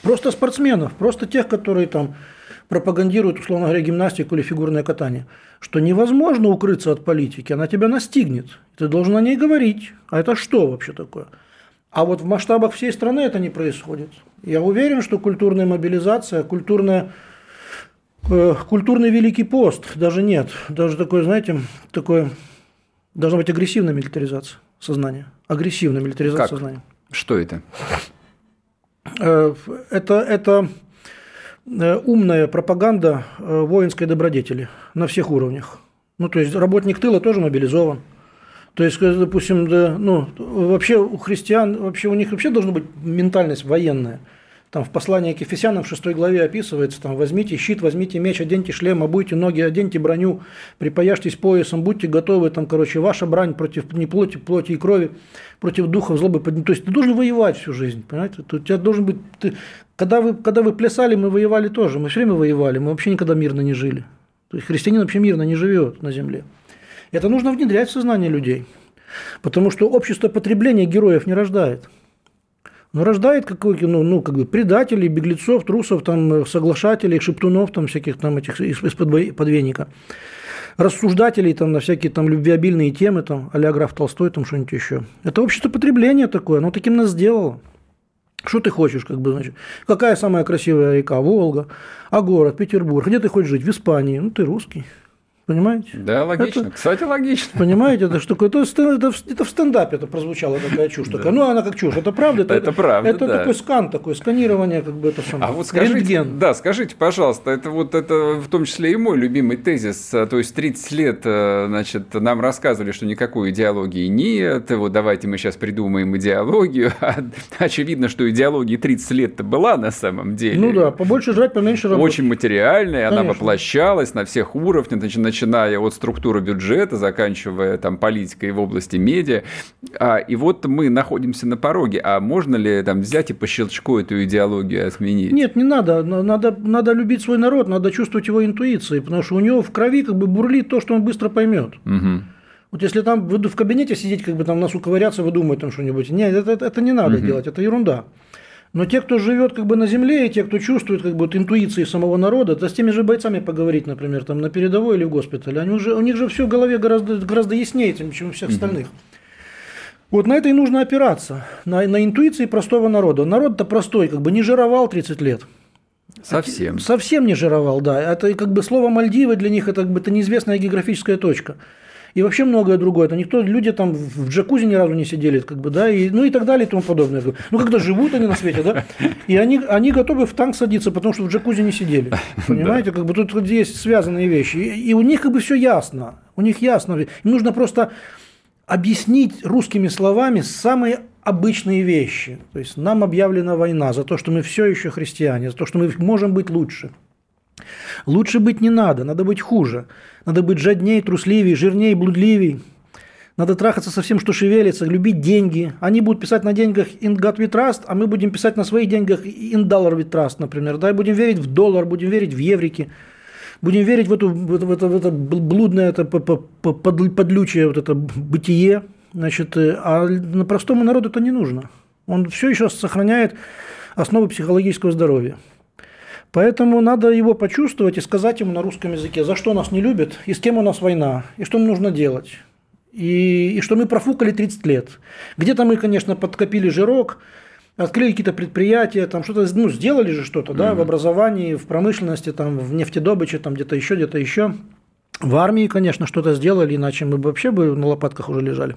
S3: просто спортсменов, просто тех, которые там пропагандируют, условно говоря, гимнастику или фигурное катание, что невозможно укрыться от политики, она тебя настигнет, ты должен о ней говорить. А это что вообще такое? А вот в масштабах всей страны это не происходит. Я уверен, что культурная мобилизация, культурная, э, культурный Великий пост, даже нет, даже такой, знаете, такое, должна быть агрессивная милитаризация сознания. Агрессивная милитаризация как? сознания.
S2: Что это?
S3: Э, это, это умная пропаганда э, воинской добродетели на всех уровнях. Ну, то есть работник тыла тоже мобилизован. То есть, допустим, да, ну, вообще у христиан, вообще у них вообще должна быть ментальность военная. Там в послании к Ефесянам в 6 главе описывается, там, возьмите щит, возьмите меч, оденьте шлем, обуйте ноги, оденьте броню, припаяшьтесь поясом, будьте готовы, там, короче, ваша брань против не плоти, плоти и крови, против духов злобы. То есть ты должен воевать всю жизнь, понимаете? У тебя должен быть... Ты, когда, вы, когда вы плясали, мы воевали тоже, мы все время воевали, мы вообще никогда мирно не жили. То есть христианин вообще мирно не живет на земле. Это нужно внедрять в сознание людей. Потому что общество потребления героев не рождает. Но рождает какой ну, ну, как бы предателей, беглецов, трусов, там, соглашателей, шептунов, там, всяких там этих из-под подвенника. Рассуждателей там, на всякие там любвеобильные темы, там, а граф Толстой, там что-нибудь еще. Это общество потребления такое, оно таким нас сделало. Что ты хочешь, как бы, значит, какая самая красивая река? Волга. А город? Петербург. Где ты хочешь жить? В Испании. Ну, ты русский. Понимаете?
S2: Да, логично. Это, Кстати, логично.
S3: Понимаете, это штука. Это, это, это в стендапе это прозвучало такая чушь. Да. Такая. Ну, она как чушь. Это правда?
S2: Это, это правда.
S3: Это
S2: да.
S3: такой скан, такое сканирование, как бы это самое.
S2: А вот скажите, Рентген. да, скажите, пожалуйста, это вот это в том числе и мой любимый тезис. То есть 30 лет, э, значит, нам рассказывали, что никакой идеологии нет. Вот давайте мы сейчас придумаем идеологию. [laughs] А очевидно, что идеология 30 лет-то была на самом деле.
S3: Ну да, побольше жрать, поменьше работать.
S2: Очень материальная, Конечно. она воплощалась на всех уровнях, начиная от структуры бюджета, заканчивая там политикой в области медиа. А, и вот мы находимся на пороге. А можно ли там взять и по щелчку эту идеологию отменить?
S3: Нет, не надо. Надо, надо любить свой народ, надо чувствовать его интуицией, потому что у него в крови как бы бурлит то, что он быстро поймет. Угу. Вот если там в кабинете сидеть, как бы там носу ковыряться, выдумать там что-нибудь. Нет, это, это, это не надо угу. делать, это ерунда. Но те, кто живет как бы на земле, и те, кто чувствует как бы вот интуиции самого народа, да с теми же бойцами поговорить, например, там на передовой или в госпитале, они уже, у них же все в голове гораздо, гораздо яснее, чем у всех остальных. Вот на это и нужно опираться, на, на интуиции простого народа. Народ-то простой, как бы не жировал 30 лет.
S2: Совсем.
S3: Совсем не жировал, да. Это как бы слово Мальдивы для них это как бы это неизвестная географическая точка и вообще многое другое. Это никто, люди там в джакузи ни разу не сидели, как бы, да, и, ну и так далее и тому подобное. Ну, когда живут они на свете, да, и они, они готовы в танк садиться, потому что в джакузи не сидели. [laughs] Понимаете, как бы тут есть связанные вещи. И, и у них как бы все ясно. У них ясно. Им нужно просто объяснить русскими словами самые обычные вещи. То есть нам объявлена война за то, что мы все еще христиане, за то, что мы можем быть лучше. Лучше быть не надо, надо быть хуже. Надо быть жаднее, трусливее, жирнее, блудливее. Надо трахаться со всем, что шевелится, любить деньги. Они будут писать на деньгах in God we trust, а мы будем писать на своих деньгах in dollar we trust, например. Да, и будем верить в доллар, будем верить в еврики. Будем верить в, эту, в, это, в, это, в это блудное, это подлючее вот это бытие. Значит, э, а на простому народу это не нужно. Он все еще сохраняет основы психологического здоровья. Поэтому надо его почувствовать и сказать ему на русском языке, за что нас не любят, и с кем у нас война, и что нужно делать. И, и что мы профукали 30 лет. Где-то мы, конечно, подкопили жирок, открыли какие-то предприятия, там что-то, ну, сделали же что-то, mm-hmm. да, в образовании, в промышленности, там, в нефтедобыче, там где-то еще, где-то еще. В армии, конечно, что-то сделали, иначе мы бы вообще бы на лопатках уже лежали.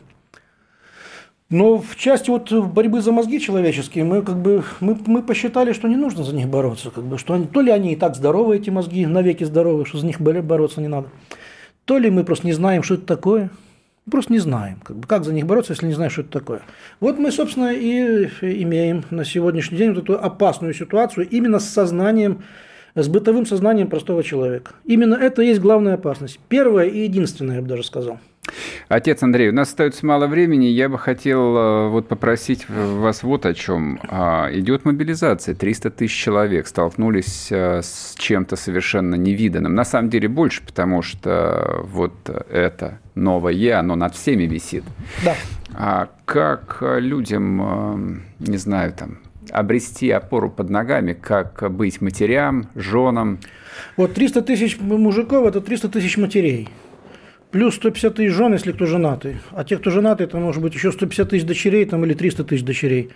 S3: Но в части вот борьбы за мозги человеческие мы как бы мы, мы посчитали, что не нужно за них бороться, как бы, что они, то ли они и так здоровы эти мозги, навеки здоровы, что за них бороться не надо, то ли мы просто не знаем, что это такое, просто не знаем, как, бы, как за них бороться, если не знаем, что это такое. Вот мы, собственно, и имеем на сегодняшний день вот эту опасную ситуацию именно с сознанием, с бытовым сознанием простого человека. Именно это и есть главная опасность. Первая и единственная, я бы даже сказал.
S2: Отец Андрей, у нас остается мало времени. Я бы хотел э, вот попросить вас вот о чем. А, идет мобилизация. 300 тысяч человек столкнулись э, с чем-то совершенно невиданным. На самом деле больше, потому что вот это новое, оно над всеми висит.
S3: Да.
S2: А как людям, э, не знаю, там, обрести опору под ногами, как быть матерям, женам?
S3: Вот 300 тысяч мужиков – это 300 тысяч матерей. Плюс 150 тысяч жен, если кто женатый. А те, кто женатый, это может быть еще 150 тысяч дочерей там, или 300 тысяч дочерей.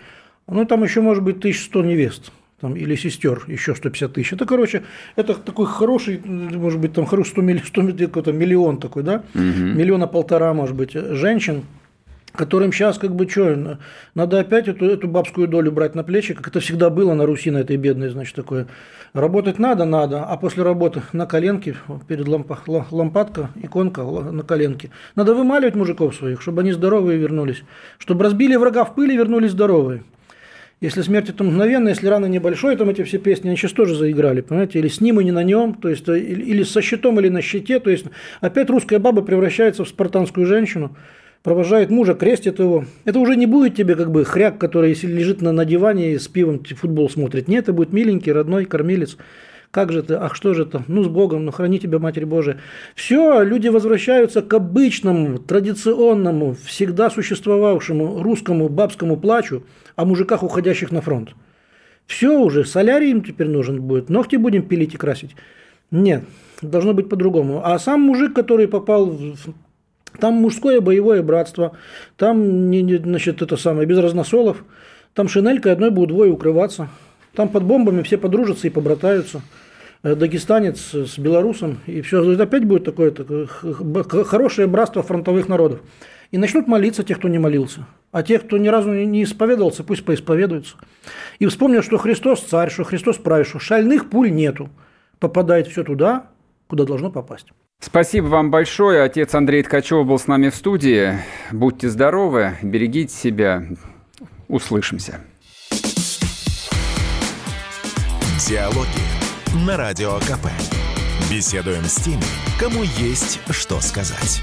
S3: Ну, там еще может быть 1100 невест там, или сестер, еще 150 тысяч. Это, короче, это такой хороший, может быть, там хороший 100, 100 какой-то миллион такой, да, угу. миллиона полтора, может быть, женщин, которым сейчас как бы что, надо опять эту, эту бабскую долю брать на плечи, как это всегда было на Руси, на этой бедной, значит, такое. Работать надо, надо, а после работы на коленке, перед лампа, лампадка, иконка на коленке. Надо вымаливать мужиков своих, чтобы они здоровые вернулись, чтобы разбили врага в пыли, вернулись здоровые. Если смерть это мгновенно, если рана небольшой, там эти все песни, они сейчас тоже заиграли, понимаете, или с ним и не на нем, то есть или, или со щитом, или на щите, то есть опять русская баба превращается в спартанскую женщину, провожает мужа, крестит его. Это уже не будет тебе как бы хряк, который лежит на, на диване и с пивом футбол смотрит. Нет, это будет миленький, родной кормилец. Как же ты? Ах, что же это? Ну, с Богом, ну, храни тебя, Матерь Божия. Все, люди возвращаются к обычному, традиционному, всегда существовавшему русскому бабскому плачу о мужиках, уходящих на фронт. Все уже, солярий им теперь нужен будет, ногти будем пилить и красить. Нет, должно быть по-другому. А сам мужик, который попал в там мужское боевое братство, там, значит, это самое, без разносолов, там шинелькой одной будут двое укрываться, там под бомбами все подружатся и побратаются. Э, дагестанец с белорусом, и все. Опять будет такое, хорошее братство фронтовых народов. И начнут молиться те, кто не молился. А те, кто ни разу не исповедовался, пусть поисповедуются. И вспомнят, что Христос царь, что Христос правит, что шальных пуль нету. Попадает все туда, куда должно попасть.
S2: Спасибо вам большое. Отец Андрей Ткачев был с нами в студии. Будьте здоровы, берегите себя. Услышимся.
S1: Диалоги на Радио КП. Беседуем с теми, кому есть что сказать.